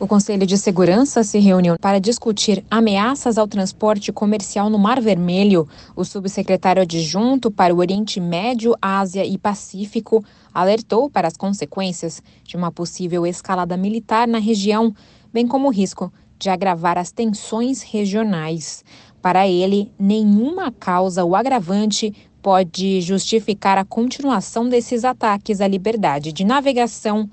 O Conselho de Segurança se reuniu para discutir ameaças ao transporte comercial no Mar Vermelho. O subsecretário adjunto para o Oriente Médio, Ásia e Pacífico alertou para as consequências de uma possível escalada militar na região, bem como o risco de agravar as tensões regionais. Para ele, nenhuma causa ou agravante pode justificar a continuação desses ataques à liberdade de navegação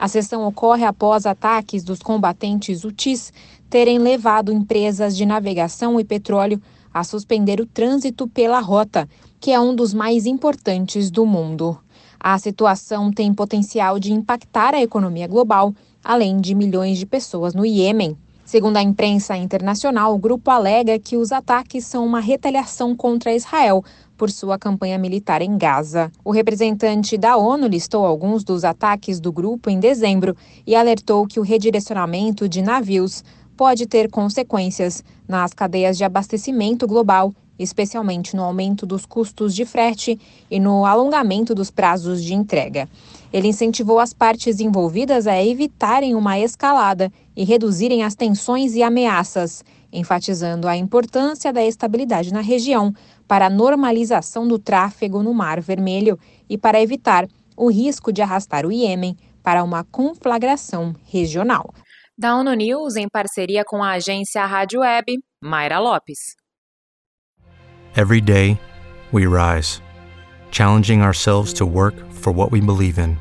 a sessão ocorre após ataques dos combatentes UTIs terem levado empresas de navegação e petróleo a suspender o trânsito pela rota, que é um dos mais importantes do mundo. A situação tem potencial de impactar a economia global, além de milhões de pessoas no Iêmen. Segundo a imprensa internacional, o grupo alega que os ataques são uma retaliação contra Israel por sua campanha militar em Gaza. O representante da ONU listou alguns dos ataques do grupo em dezembro e alertou que o redirecionamento de navios pode ter consequências nas cadeias de abastecimento global, especialmente no aumento dos custos de frete e no alongamento dos prazos de entrega. Ele incentivou as partes envolvidas a evitarem uma escalada e reduzirem as tensões e ameaças, enfatizando a importância da estabilidade na região para a normalização do tráfego no Mar Vermelho e para evitar o risco de arrastar o Iêmen para uma conflagração regional. Da ONU News, em parceria com a agência Rádio Web, Mayra Lopes. Every day, we rise, challenging ourselves to work for what we believe in.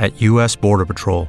At U.S. Border Patrol,